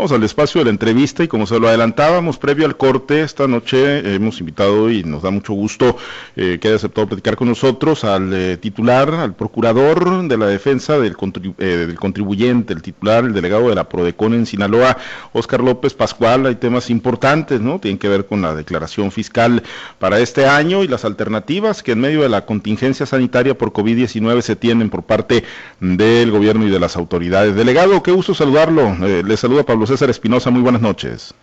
Vamos al espacio de la entrevista y como se lo adelantábamos previo al corte, esta noche hemos invitado y nos da mucho gusto eh, que haya aceptado platicar con nosotros al eh, titular, al procurador de la defensa del, eh, del, contribuyente, el titular, el delegado de la Prodecon en Sinaloa, Oscar López Pascual. Hay temas importantes, ¿no? Tienen que ver con la declaración fiscal para este año y las alternativas que en medio de la contingencia sanitaria por COVID-19 se tienen por parte del gobierno y de las autoridades. Delegado, qué gusto saludarlo. le saluda Pablo César Espinosa, muy buenas noches.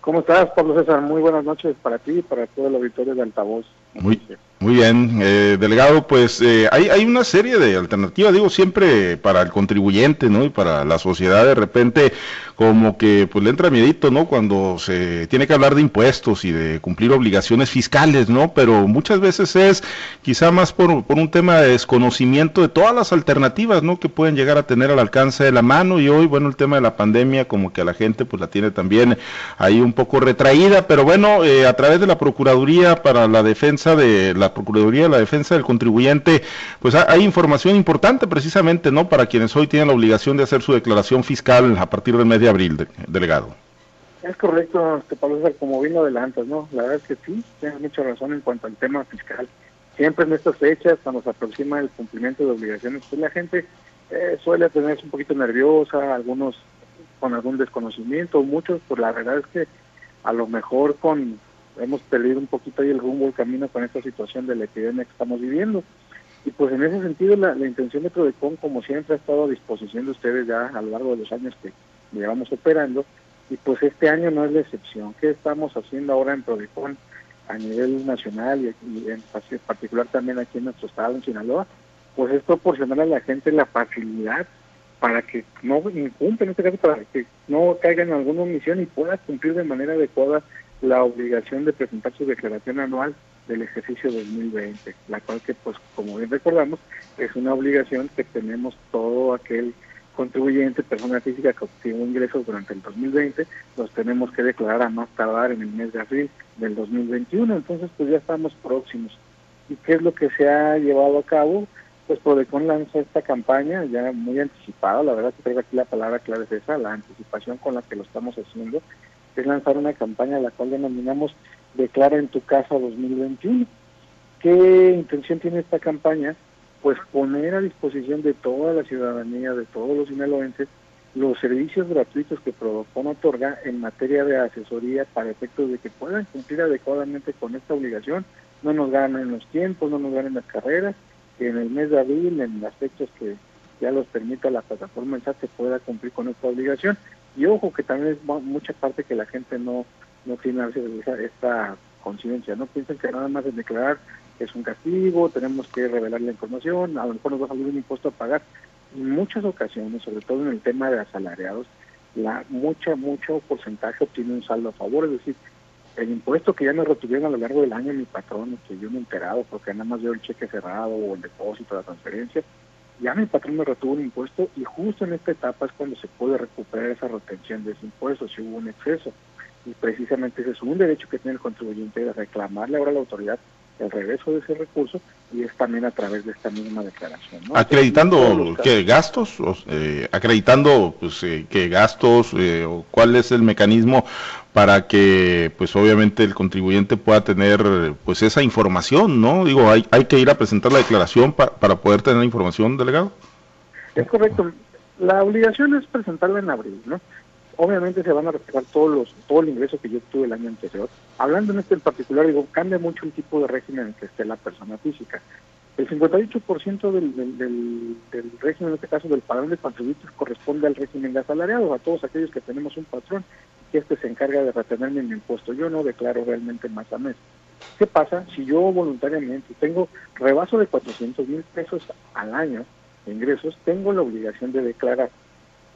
¿Cómo estás, Pablo César? Muy buenas noches para ti y para todo el auditorio de Altavoz. Muy, muy bien, eh, delegado, pues eh, hay, hay una serie de alternativas, digo, siempre para el contribuyente, ¿no? Y para la sociedad, de repente, como que pues le entra miedito, ¿no? Cuando se tiene que hablar de impuestos y de cumplir obligaciones fiscales, ¿no? Pero muchas veces es quizá más por, por un tema de desconocimiento de todas las alternativas, ¿no? Que pueden llegar a tener al alcance de la mano y hoy, bueno, el tema de la pandemia como que a la gente pues la tiene también ahí un poco retraída, pero bueno, eh, a través de la Procuraduría para la Defensa de la Procuraduría de la Defensa del Contribuyente, pues hay información importante precisamente, ¿no? Para quienes hoy tienen la obligación de hacer su declaración fiscal a partir del mes de abril, delegado. Es correcto, este Pablo, como bien lo adelantas, ¿no? La verdad es que sí, tienes mucha razón en cuanto al tema fiscal. Siempre en estas fechas, cuando se aproxima el cumplimiento de obligaciones, pues la gente eh, suele tenerse un poquito nerviosa, algunos con algún desconocimiento, muchos, pues la verdad es que a lo mejor con hemos perdido un poquito ahí el rumbo, el camino con esta situación de la epidemia que estamos viviendo. Y pues en ese sentido la, intención de Prodecon, como siempre, ha estado a disposición de ustedes ya a lo largo de los años que llevamos operando, y pues este año no es la excepción. ¿Qué estamos haciendo ahora en Prodecon a nivel nacional y, en particular también aquí en nuestro estado, en Sinaloa? Pues es proporcionar a la gente la facilidad para que no incumplen, en este caso, para que no caigan en alguna omisión y pueda cumplir de manera adecuada la obligación de presentar su declaración anual del ejercicio 2020, la cual que pues como bien recordamos es una obligación que tenemos todo aquel contribuyente, persona física que obtuvo ingresos durante el 2020, los tenemos que declarar a más tardar en el mes de abril del 2021, entonces pues ya estamos próximos. ¿Y qué es lo que se ha llevado a cabo? Pues Prodecon lanzó esta campaña ya muy anticipada, la verdad que traigo aquí la palabra clave es esa, la anticipación con la que lo estamos haciendo, es lanzar una campaña a la cual denominamos Declara en tu casa 2021. ¿Qué intención tiene esta campaña? Pues poner a disposición de toda la ciudadanía, de todos los sinaloenses, los servicios gratuitos que Prodocon otorga en materia de asesoría para efectos de que puedan cumplir adecuadamente con esta obligación, no nos ganen los tiempos, no nos ganen las carreras, que en el mes de abril, en las fechas que ya los permita la plataforma se pueda cumplir con esta obligación. Y ojo que también es mucha parte que la gente no, no tiene esa, esta conciencia, no piensan que nada más es declarar es un castigo, tenemos que revelar la información, a lo mejor nos va a salir un impuesto a pagar. En muchas ocasiones, sobre todo en el tema de asalariados, la mucha, mucho porcentaje obtiene un saldo a favor, es decir, el impuesto que ya me retuvieron a lo largo del año mi patrón, que yo me he enterado porque nada más veo el cheque cerrado o el depósito, la transferencia, ya mi patrón me retuvo un impuesto y justo en esta etapa es cuando se puede recuperar esa retención de ese impuesto si hubo un exceso. Y precisamente ese es un derecho que tiene el contribuyente de reclamarle ahora a la autoridad el regreso de ese recurso y es también a través de esta misma declaración. Acreditando qué gastos, eh, acreditando pues eh, qué gastos eh, o cuál es el mecanismo para que pues obviamente el contribuyente pueda tener pues esa información, ¿no? Digo, hay, hay que ir a presentar la declaración para poder tener la información, delegado. Es correcto. La obligación es presentarla en abril, ¿no? Obviamente se van a reflejar todos los, todo el ingreso que yo tuve el año anterior. Hablando en este en particular, digo, cambia mucho el tipo de régimen en que esté la persona física. El 58% del, del, del, del, régimen, en este caso del padrón de contribuyentes, corresponde al régimen de asalariados, a todos aquellos que tenemos un patrón que este se encarga de retenerme mi impuesto. Yo no declaro realmente más a mes. ¿Qué pasa si yo voluntariamente tengo rebaso de 400 mil pesos al año de ingresos? Tengo la obligación de declarar.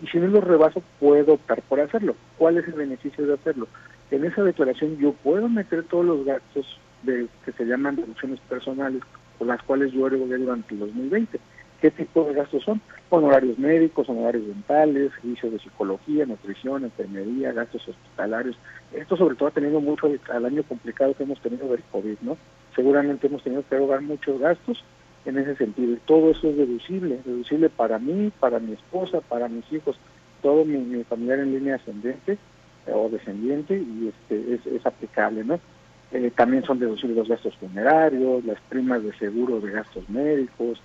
Y si no lo rebaso, puedo optar por hacerlo. ¿Cuál es el beneficio de hacerlo? En esa declaración yo puedo meter todos los gastos de, que se llaman deducciones personales, por las cuales yo erogué durante el 2020. ¿Qué tipo de gastos son? Honorarios médicos, honorarios dentales, servicios de psicología, nutrición, enfermería, gastos hospitalarios. Esto sobre todo ha tenido mucho al año complicado que hemos tenido del COVID, ¿no? Seguramente hemos tenido que erogar muchos gastos en ese sentido. Y todo eso es deducible, deducible para mí, para mi esposa, para mis hijos. todo mi, familiar en línea ascendente eh, o descendiente y este es, es aplicable, ¿no? Eh, también son deducibles los gastos funerarios, las primas de seguro de gastos médicos,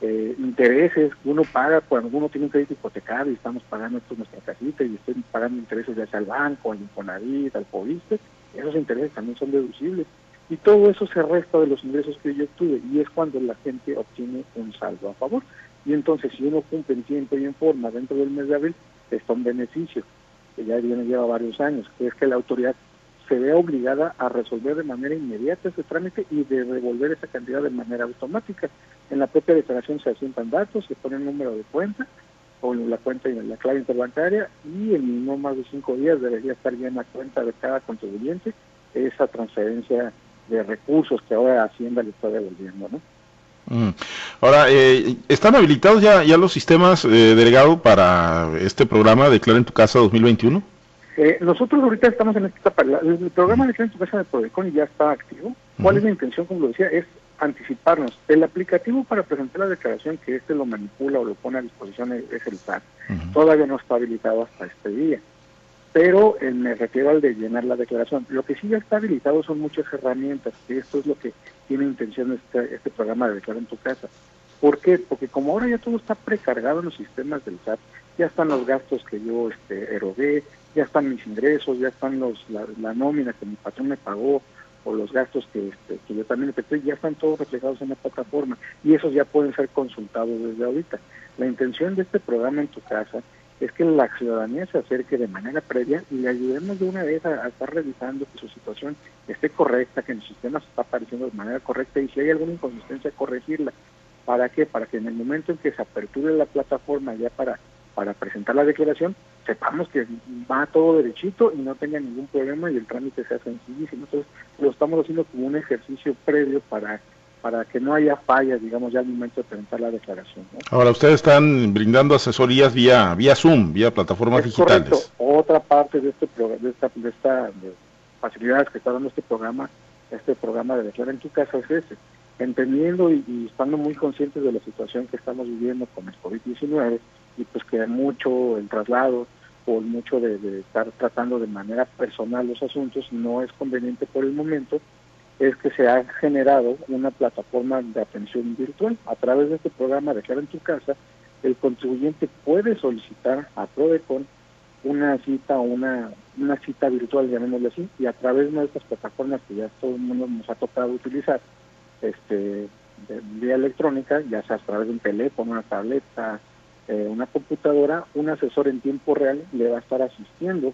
eh, intereses que uno paga cuando uno tiene un crédito hipotecario y estamos pagando esto nuestra casita y estoy pagando intereses ya sea al banco, al Infonavit, al Poviste, esos intereses también son deducibles. Y todo eso se resta de los ingresos que yo tuve y es cuando la gente obtiene un saldo a favor. Y entonces si uno cumple en tiempo y en forma dentro del mes de abril, está un beneficio que ya viene lleva varios años, que es que la autoridad se ve obligada a resolver de manera inmediata ese trámite y de devolver esa cantidad de manera automática. En la propia declaración se asientan datos, se pone el número de cuenta o la cuenta y la clave interbancaria y en no más de cinco días debería estar ya en la cuenta de cada contribuyente esa transferencia de recursos que ahora Hacienda le está devolviendo, ¿no? Mm. Ahora, eh, ¿están habilitados ya, ya los sistemas, eh, delegado, para este programa Declara en tu Casa 2021? Eh, nosotros ahorita estamos en esta etapa. El programa de tu Casa de Prodecon ya está activo. ¿Cuál es la intención? Como lo decía, es anticiparnos. El aplicativo para presentar la declaración que este lo manipula o lo pone a disposición es, el SAT. Todavía no está habilitado hasta este día. Pero eh, me refiero al de llenar la declaración. Lo que sí ya está habilitado son muchas herramientas, y esto es lo que tiene intención este, este programa de Declarar en tu Casa. ¿Por qué? Porque como ahora ya todo está precargado en los sistemas del SAT, ya están los gastos que yo este, erogué, ya están mis ingresos, ya están los la, nómina que mi patrón me pagó o los gastos que, este, que yo también efectué, ya están todos reflejados en la plataforma y esos ya pueden ser consultados desde ahorita. La intención de este programa en tu casa es que la ciudadanía se acerque de manera previa y le ayudemos de una vez a, estar revisando que su situación esté correcta, que el sistema se está apareciendo de manera correcta y si hay alguna inconsistencia corregirla. ¿Para qué? Para que en el momento en que se aperture la plataforma ya para para presentar la declaración, sepamos que va todo derechito y no tenga ningún problema y el trámite sea sencillísimo. Entonces, lo estamos haciendo como un ejercicio previo para para que no haya fallas, digamos, ya al momento de presentar la declaración. Ahora, ustedes están brindando asesorías vía vía Zoom, vía plataformas digitales. Correcto. Otra parte de este de esta, de esta facilidades que está dando este programa, este programa de Declara en tu casa es ese. Entendiendo y, y estando muy conscientes de la situación que estamos viviendo con el COVID-19, y pues que mucho el traslado o mucho de, estar tratando de manera personal los asuntos no es conveniente por el momento, es que se ha generado una plataforma de atención virtual. A través de este programa de Declara en tu casa, el contribuyente puede solicitar a Prodecon una cita o una, una cita virtual, llamémosle así, y a través de estas plataformas que ya todo el mundo nos ha tocado utilizar, este, de vía electrónica, ya sea a través de un teléfono, una tableta, eh, una computadora, un asesor en tiempo real le va a estar asistiendo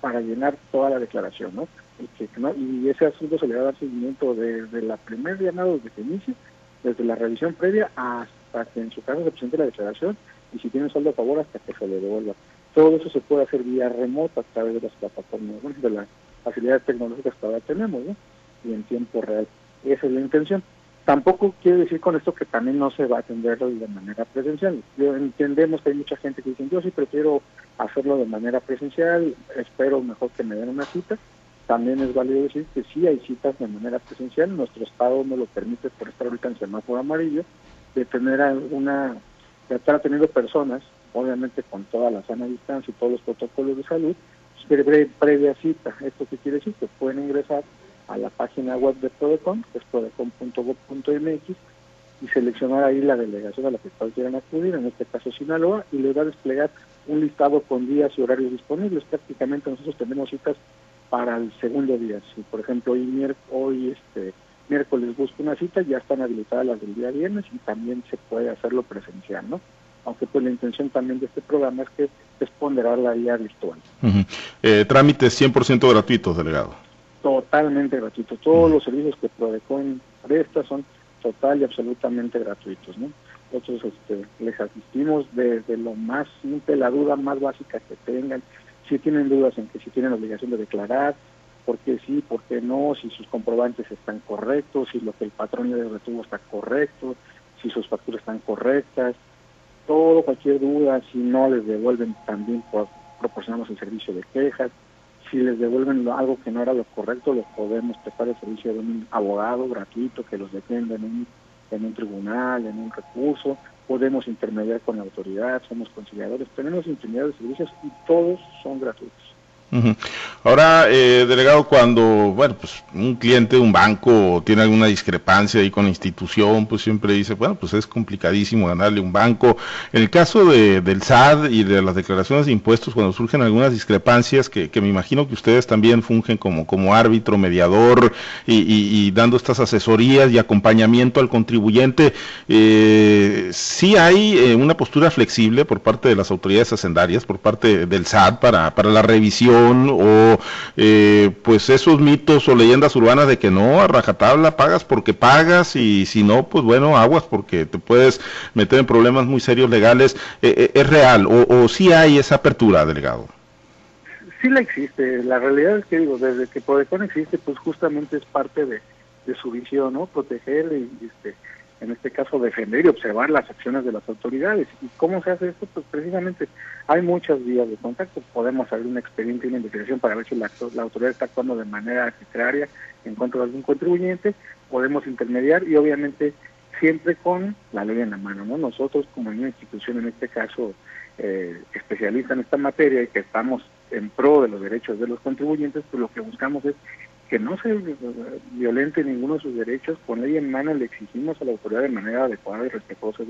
para llenar toda la declaración, ¿no? Y, que, y ese asunto se le va a dar seguimiento desde la primer llamada, desde que inicie, desde la revisión previa hasta que en su caso se presente la declaración y si tiene saldo a favor hasta que se le devuelva. Todo eso se puede hacer vía remota a través de las plataformas, de las facilidades tecnológicas que ahora tenemos, ¿no? Y en tiempo real. Esa es la intención. Tampoco quiere decir con esto que también no se va a atender de manera presencial. Yo entendemos que hay mucha gente que dice, yo sí prefiero hacerlo de manera presencial, espero mejor que me den una cita. También es válido decir que sí hay citas de manera presencial, nuestro estado no lo permite por estar ahorita en semáforo amarillo, de tener una, de estar teniendo personas, obviamente con toda la sana distancia y todos los protocolos de salud, pues, previa cita. ¿Esto qué quiere decir? Que pueden ingresar a la página web de Prodecon, que es prodecon.gov.mx, y seleccionar ahí la delegación a la que quieran acudir, en este caso Sinaloa, y le va a desplegar un listado con días y horarios disponibles. Prácticamente nosotros tenemos citas para el segundo día. Si, por ejemplo, hoy, hoy este, miércoles busco una cita, ya están habilitadas las del día viernes y también se puede hacerlo presencial, ¿no? Aunque pues la intención también de este programa es que es ponderar la vía virtual. eh, trámites 100% gratuitos, delegado totalmente gratuito. Todos los servicios que Prodecon presta son total y absolutamente gratuitos, ¿no? Nosotros este, les asistimos desde lo más simple, la duda más básica que tengan, si tienen dudas en que si tienen obligación de declarar, por qué sí, por qué no, si sus comprobantes están correctos, si lo que el patrón de retuvo está correcto, si sus facturas están correctas, todo, cualquier duda, si no les devuelven también proporcionamos el servicio de quejas, si les devuelven algo que no era lo correcto, les podemos prestar el servicio de un abogado gratuito que los defienda en un, en un tribunal, en un recurso. Podemos intermediar con la autoridad, somos conciliadores, tenemos infinidad de servicios y todos son gratuitos. Ahora, eh, delegado, cuando, bueno, pues un cliente de un banco tiene alguna discrepancia ahí con la institución, pues siempre dice, bueno, pues es complicadísimo ganarle un banco. En el caso de, del SAD y de las declaraciones de impuestos, cuando surgen algunas discrepancias, que, me imagino que ustedes también fungen como, como árbitro, mediador y, dando estas asesorías y acompañamiento al contribuyente, eh, sí hay eh, una postura flexible por parte de las autoridades hacendarias, por parte del SAD para, para la revisión o eh, pues esos mitos o leyendas urbanas de que no, a rajatabla pagas porque pagas y si no, pues bueno, aguas porque te puedes meter en problemas muy serios legales, eh, eh, ¿es real o, o sí hay esa apertura, delegado? Sí la existe, la realidad es que digo, desde que Prodecon existe, pues justamente es parte de, de su visión, ¿no? Proteger y este, en este caso defender y observar las acciones de las autoridades. ¿Y cómo se hace esto? Pues precisamente hay muchas vías de contacto. Podemos abrir un expediente y una investigación para ver si la, autoridad está actuando de manera arbitraria en contra de algún contribuyente. Podemos intermediar y obviamente siempre con la ley en la mano. ¿no? Nosotros como una institución, en este caso eh, especialista en esta materia y que estamos en pro de los derechos de los contribuyentes, pues lo que buscamos es que no se violente ninguno de sus derechos, con ley en mano le exigimos a la autoridad de manera adecuada y respetuosa,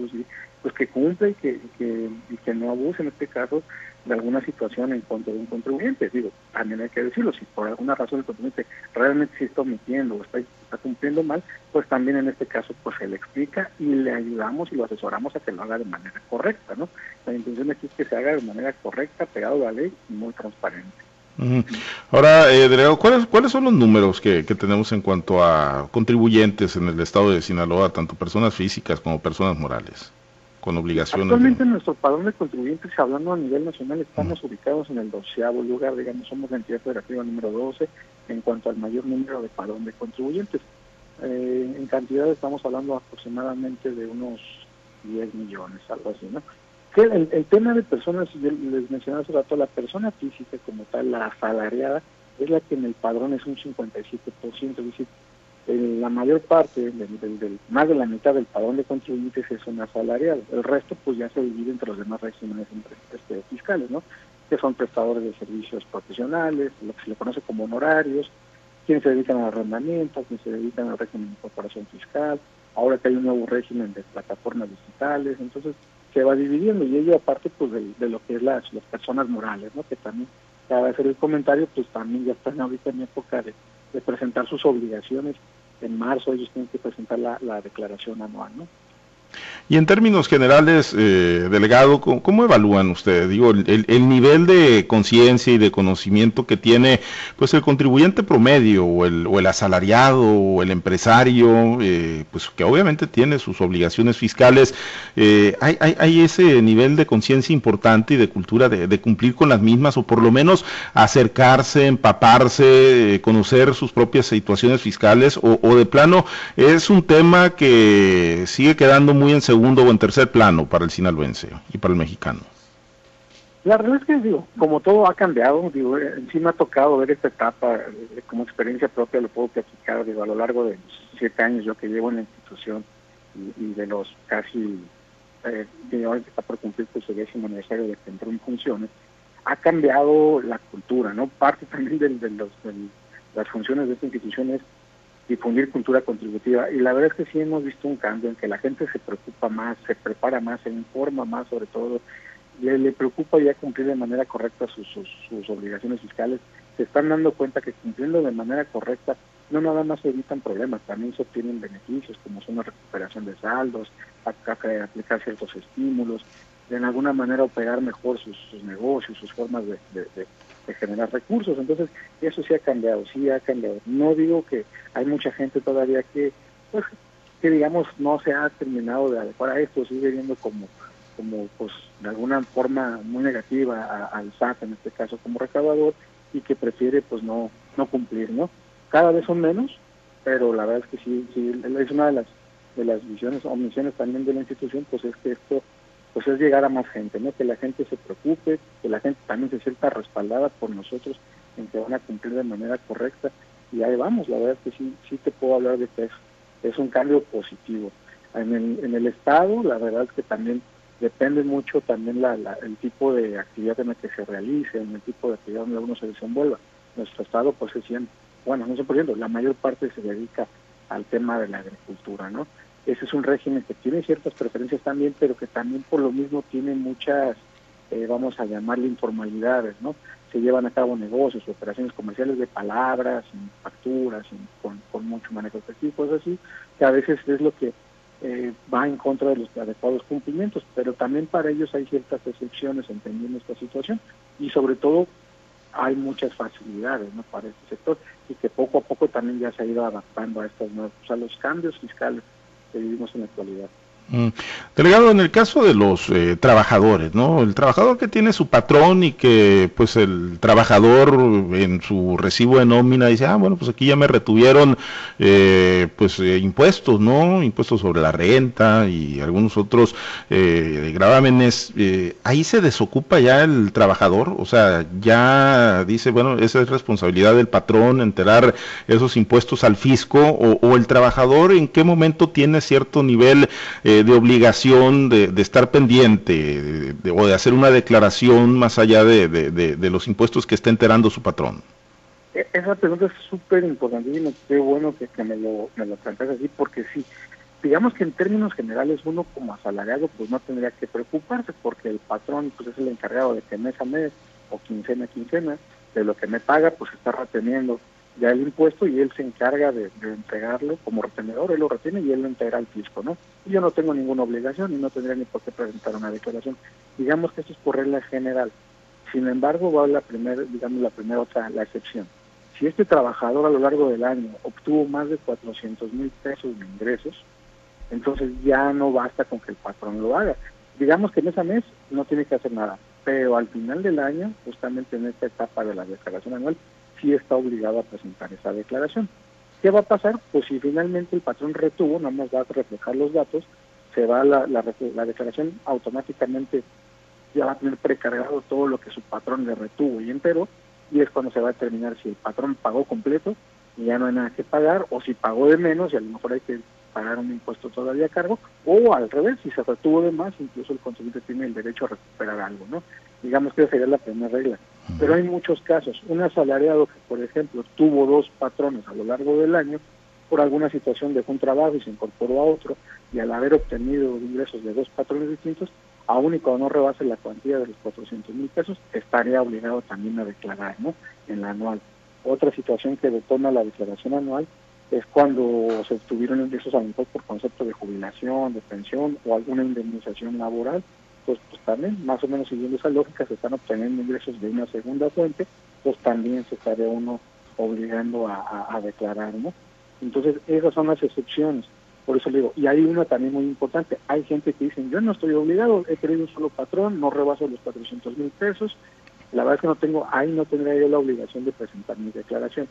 pues que cumpla y que, que no abuse en este caso de alguna situación en contra de un contribuyente. Digo, también hay que decirlo, si por alguna razón el contribuyente realmente se está omitiendo o está, está cumpliendo mal, pues también en este caso pues se le explica y le ayudamos y lo asesoramos a que lo haga de manera correcta, ¿no? La intención aquí es que se haga de manera correcta, pegado a la ley y muy transparente. Ahora, eh, ¿cuáles, ¿cuáles son los números que, tenemos en cuanto a contribuyentes en el estado de Sinaloa, tanto personas físicas como personas morales, con obligaciones? Actualmente en nuestro padrón de contribuyentes, hablando a nivel nacional, estamos ubicados en el doceavo lugar, digamos, somos la entidad federativa número 12 en cuanto al mayor número de padrón de contribuyentes. Eh, en cantidad estamos hablando aproximadamente de unos 10 millones, algo así, ¿no? El, tema de personas, les mencionaba hace rato, la persona física como tal, la asalariada, es la que en el padrón es un 57%, es decir, la mayor parte, del, más de la mitad del padrón de contribuyentes es un asalariado. El resto pues ya se divide entre los demás regímenes este, fiscales, ¿no? Que son prestadores de servicios profesionales, lo que se le conoce como honorarios, quienes se dedican al arrendamiento, quienes se dedican al régimen de incorporación fiscal, ahora que hay un nuevo régimen de plataformas digitales, entonces se va dividiendo y ello aparte pues de, lo que es las, las personas morales, ¿no? Que también, cada hacer el comentario, pues también ya están ahorita en época de, presentar sus obligaciones. En marzo ellos tienen que presentar la, la declaración anual, ¿no? Y en términos generales, eh, delegado, ¿cómo, evalúan ustedes? Digo, el, nivel de conciencia y de conocimiento que tiene pues el contribuyente promedio o el, o el asalariado o el empresario, eh, pues que obviamente tiene sus obligaciones fiscales. Eh, hay, hay, ese nivel de conciencia importante y de cultura de, cumplir con las mismas o por lo menos acercarse, empaparse, conocer sus propias situaciones fiscales o, o de plano es un tema que sigue quedando muy en segundo o en tercer plano para el sinaloense y para el mexicano? La verdad es que, digo, como todo ha cambiado, digo, sí me ha tocado ver esta etapa, eh, como experiencia propia lo puedo platicar, digo, a lo largo de los siete años yo que llevo en la institución y, de los casi, eh, que está por cumplir pues, el décimo aniversario de que en funciones, ha cambiado la cultura, ¿no? Parte también de, los, de las funciones de esta institución es difundir cultura contributiva. Y la verdad es que sí hemos visto un cambio en que la gente se preocupa más, se prepara más, se informa más sobre todo, le, le preocupa ya cumplir de manera correcta sus, sus, obligaciones fiscales. Se están dando cuenta que cumpliendo de manera correcta no nada más se evitan problemas, también se obtienen beneficios como son la recuperación de saldos, aplicar ciertos estímulos, de alguna manera operar mejor sus, negocios, sus formas de, generar recursos. Entonces, eso sí ha cambiado, sí ha cambiado. No digo que hay mucha gente todavía que, pues, que digamos, no se ha terminado de adecuar a esto, sigue viendo como, como pues, de alguna forma muy negativa al SAT, en este caso como recaudador, y que prefiere, pues, no, no cumplir, ¿no? Cada vez son menos, pero la verdad es que sí, sí es una de las de las visiones o misiones también de la institución, pues es que esto pues es llegar a más gente, ¿no? Que la gente se preocupe, que la gente también se sienta respaldada por nosotros en que van a cumplir de manera correcta y ahí vamos, la verdad es que sí, sí te puedo hablar de que es, un cambio positivo. En el, en el Estado, la verdad es que también depende mucho también la, el tipo de actividad en la que se realice, en el tipo de actividad donde uno se desenvuelva. Nuestro Estado, pues es bueno, no sé por ejemplo, la mayor parte se dedica al tema de la agricultura, ¿no? Ese es un régimen que tiene ciertas preferencias también, pero que también por lo mismo tiene muchas, eh, vamos a llamarle informalidades, ¿no? Se llevan a cabo negocios, operaciones comerciales de palabras, facturas, con, con, mucho manejo efectivo, cosas así, que a veces es lo que eh, va en contra de los adecuados cumplimientos, pero también para ellos hay ciertas excepciones entendiendo esta situación y sobre todo hay muchas facilidades ¿no? para este sector y que poco a poco también ya se ha ido adaptando a estos nuevos, a los cambios fiscales que vivimos en la actualidad. Mm. Delegado, en el caso de los eh, trabajadores, ¿no? El trabajador que tiene su patrón y que, pues, el trabajador en su recibo de nómina dice, ah, bueno, pues aquí ya me retuvieron, eh, pues, eh, impuestos, ¿no? Impuestos sobre la renta y algunos otros gravámenes. ahí se desocupa ya el trabajador, o sea, ya dice, bueno, esa es responsabilidad del patrón enterar esos impuestos al fisco o, o el trabajador en qué momento tiene cierto nivel de obligación de, estar pendiente o de hacer una declaración más allá de, los impuestos que está enterando su patrón? E, esa pregunta es súper importantísima, qué bueno que, me, lo, me lo planteas así, porque sí, digamos que en términos generales uno como asalariado pues no tendría que preocuparse, porque el patrón pues es el encargado de que mes a mes o quincena a quincena, de lo que me paga pues está reteniendo ya el impuesto y él se encarga de, entregarlo como retenedor, él lo retiene y él lo entrega al fisco, ¿no? Y yo no tengo ninguna obligación y no tendría ni por qué presentar una declaración. Digamos que esto es por regla general. Sin embargo, va la primera, digamos, la primera otra, la excepción. Si este trabajador a lo largo del año obtuvo más de 400 mil pesos de ingresos, entonces ya no basta con que el patrón lo haga. Digamos que en ese mes no tiene que hacer nada, pero al final del año, justamente en esta etapa de la declaración anual, sí está obligado a presentar esa declaración. ¿Qué va a pasar? Pues si finalmente el patrón retuvo, nada más va a reflejar los datos, se va la, la, declaración automáticamente ya va a tener precargado todo lo que su patrón le retuvo y entero, y es cuando se va a determinar si el patrón pagó completo y ya no hay nada que pagar, o si pagó de menos y a lo mejor hay que pagar un impuesto todavía a cargo, o al revés, si se retuvo de más, incluso el consumidor tiene el derecho a recuperar algo, ¿no? Digamos que esa sería la primera regla. Pero hay muchos casos. Un asalariado que, por ejemplo, tuvo dos patrones a lo largo del año, por alguna situación dejó un trabajo y se incorporó a otro, y al haber obtenido ingresos de dos patrones distintos, aún y cuando no rebase la cuantía de los 400 mil pesos, estaría obligado también a declarar ¿no? en la anual. Otra situación que detona la declaración anual es cuando se obtuvieron ingresos a por concepto de jubilación, de pensión o alguna indemnización laboral, pues, pues también, más o menos siguiendo esa lógica, se están obteniendo ingresos de una segunda fuente, pues también se estaría uno obligando a, declarar, ¿no? Entonces, esas son las excepciones. Por eso le digo, y hay una también muy importante, hay gente que dicen, yo no estoy obligado, he tenido un solo patrón, no rebaso los 400 mil pesos, la verdad es que no tengo, ahí no tendría yo la obligación de presentar mi declaración.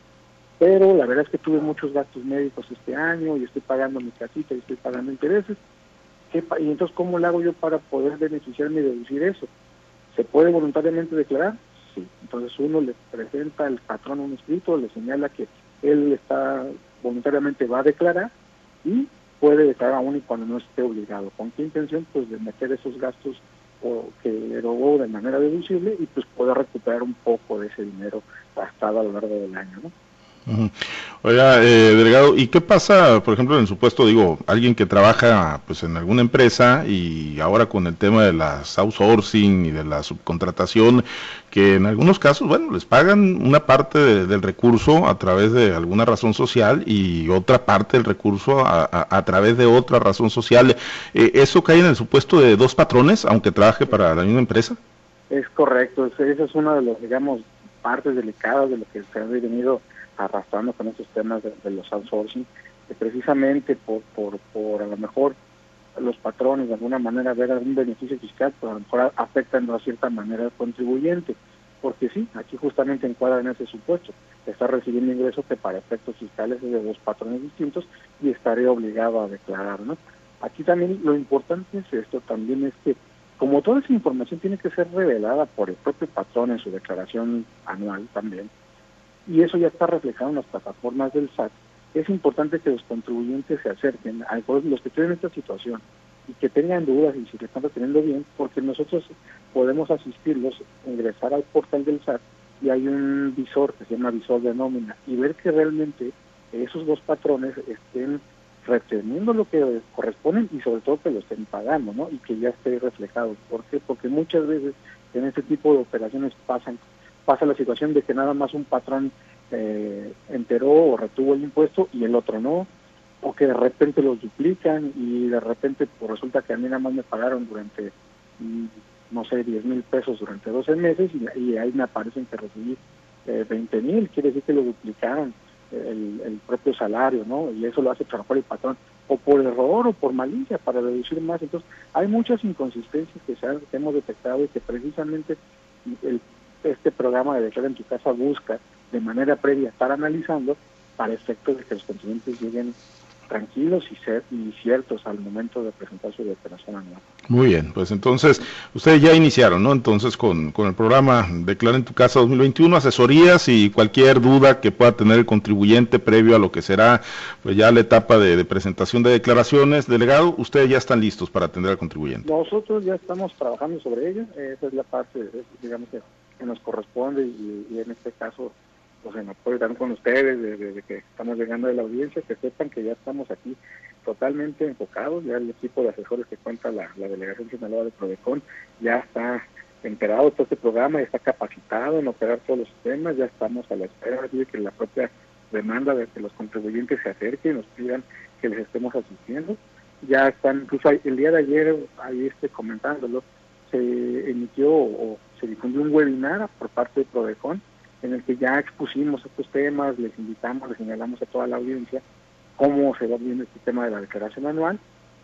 Pero la verdad es que tuve muchos gastos médicos este año y estoy pagando mi casita y estoy pagando intereses, y entonces, ¿cómo lo hago yo para poder beneficiarme y deducir eso? ¿Se puede voluntariamente declarar? Sí. Entonces uno le presenta al patrón un escrito, le señala que él está voluntariamente va a declarar y puede declarar aún y cuando no esté obligado. ¿Con qué intención? Pues de meter esos gastos o que erogó de manera deducible y pues poder recuperar un poco de ese dinero gastado a lo largo del año, ¿no? Oiga, eh, delegado, ¿y qué pasa, por ejemplo, en el supuesto, digo, alguien que trabaja pues en alguna empresa y ahora con el tema de las outsourcing y de la subcontratación, que en algunos casos, bueno, les pagan una parte del recurso a través de alguna razón social y otra parte del recurso a, través de otra razón social. Eh, ¿Eso cae en el supuesto de dos patrones, aunque trabaje para la misma empresa? Es correcto, esa es una de las, digamos, partes delicadas de lo que se ha venido arrastrando con estos temas de, los outsourcing, que precisamente por, por, por a lo mejor los patrones de alguna manera ver algún beneficio fiscal, pues a lo mejor afectan de cierta manera al contribuyente, porque sí, aquí justamente encuadra en ese supuesto, está recibiendo ingresos que para efectos fiscales es de dos patrones distintos y estaré obligado a declarar, ¿no? Aquí también lo importante es esto, también es que como toda esa información tiene que ser revelada por el propio patrón en su declaración anual también, y eso ya está reflejado en las plataformas del SAT, es importante que los contribuyentes se acerquen a los que tienen esta situación y que tengan dudas y si se están reteniendo bien, porque nosotros podemos asistirlos, ingresar al portal del SAT y hay un visor que se llama visor de nómina y ver que realmente esos dos patrones estén reteniendo lo que corresponden y sobre todo que lo estén pagando, ¿no? Y que ya esté reflejado. ¿Por qué? Porque muchas veces en este tipo de operaciones pasan pasa la situación de que nada más un patrón eh, enteró o retuvo el impuesto y el otro no, o que de repente los duplican y de repente pues, resulta que a mí nada más me pagaron durante, mm, no sé, 10 mil pesos durante 12 meses y, ahí me aparecen que recibí eh, 20 mil, quiere decir que lo duplicaron el, propio salario, ¿no? Y eso lo hace trabajar el patrón, o por error o por malicia, para reducir más. Entonces, hay muchas inconsistencias que, se que hemos detectado y que precisamente el, este programa de Declara en tu casa busca de manera previa estar analizando para efectos de que los contribuyentes lleguen tranquilos y, ser, y ciertos al momento de presentar su declaración anual. Muy bien, pues entonces ustedes ya iniciaron, ¿no? Entonces con, con el programa Declara en tu casa 2021, asesorías y cualquier duda que pueda tener el contribuyente previo a lo que será pues ya la etapa de, presentación de declaraciones, delegado, ustedes ya están listos para atender al contribuyente. Nosotros ya estamos trabajando sobre ello, esa es la parte, digamos, que, nos corresponde y en este caso pues en apoyo también con ustedes, desde, que estamos llegando de la audiencia, que sepan que ya estamos aquí totalmente enfocados, ya el equipo de asesores que cuenta la, Delegación Sinaloa de Prodecon ya está enterado todo este programa, ya está capacitado en operar todos los sistemas, ya estamos a la espera de que la propia demanda de que los contribuyentes se acerquen y nos pidan que les estemos asistiendo. Ya están, incluso el día de ayer, ahí este, comentándolo, se emitió o se difundió un webinar por parte de Prodecon en el que ya expusimos estos temas, les invitamos, les señalamos a toda la audiencia cómo se va viendo este tema de la declaración anual.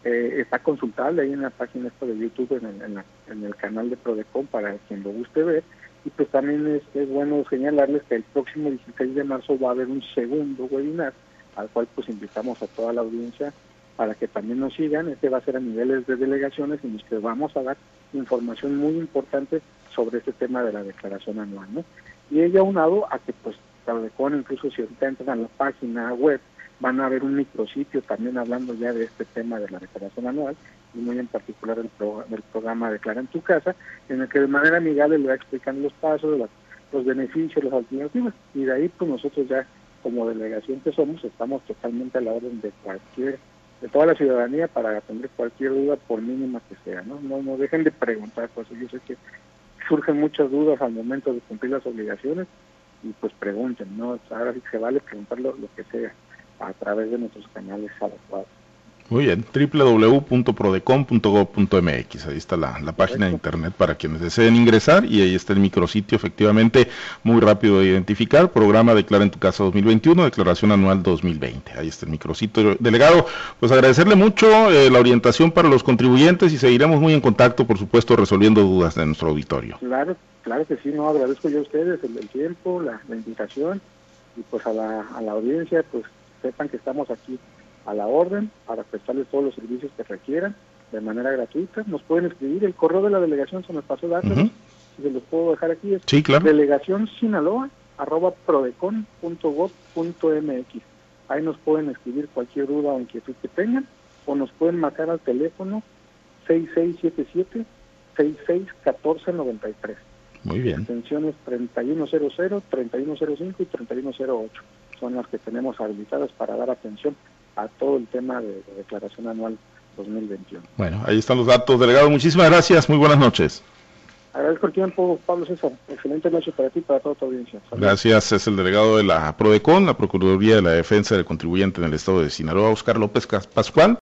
Eh, está consultable ahí en la página esto de YouTube, en el, canal de Prodecom para quien lo guste ver. Y pues también es, es, bueno señalarles que el próximo 16 de marzo va a haber un segundo webinar, al cual pues invitamos a toda la audiencia para que también nos sigan. Este va a ser a niveles de delegaciones en los que vamos a dar información muy importante sobre este tema de la declaración anual. ¿no? Y ella aunado a que pues Tablecon, incluso si ahorita entran a la página web, van a ver un micrositio también hablando ya de este tema de la declaración anual y muy en particular del, del programa Declara en tu casa, en el que de manera amigable le va explicando los pasos, los beneficios, las alternativas. Y de ahí pues nosotros ya como delegación que somos estamos totalmente a la orden de cualquier de toda la ciudadanía para atender cualquier duda por mínima que sea, ¿no? No, no dejen de preguntar, pues yo sé que surgen muchas dudas al momento de cumplir las obligaciones y pues pregunten, ¿no? Ahora sí se vale preguntar lo, que sea a través de nuestros canales adecuados. Muy bien, www.prodecom.gov.mx, ahí está la, página de internet para quienes deseen ingresar y ahí está el micrositio, efectivamente, muy rápido de identificar, programa Declara en tu casa 2021, declaración anual 2020, ahí está el micrositio. Delegado, pues agradecerle mucho eh, la orientación para los contribuyentes y seguiremos muy en contacto, por supuesto, resolviendo dudas de nuestro auditorio. Claro, claro que sí, no, agradezco yo a ustedes el, tiempo, la, invitación y pues a la, a la audiencia, pues sepan que estamos aquí a la orden para prestarles todos los servicios que requieran de manera gratuita. Nos pueden escribir, el correo de la delegación se me pasó datos, si se los puedo dejar aquí, es sí, claro. delegación sinaloa arroba prodecon.gov.mx. Ahí nos pueden escribir cualquier duda o inquietud que tengan o nos pueden marcar al teléfono 6677 661493. Muy bien. Extensiones 3100, 3105 y 3108 son las que tenemos habilitadas para dar atención a todo el tema de, declaración anual 2021. Bueno, ahí están los datos, delegado. Muchísimas gracias. Muy buenas noches. Agradezco el tiempo, Pablo César. Excelente noche para ti y para toda tu audiencia. Gracias. Es el delegado de la PRODECON, la Procuraduría de la Defensa del Contribuyente en el Estado de Sinaloa, Oscar López Pascual.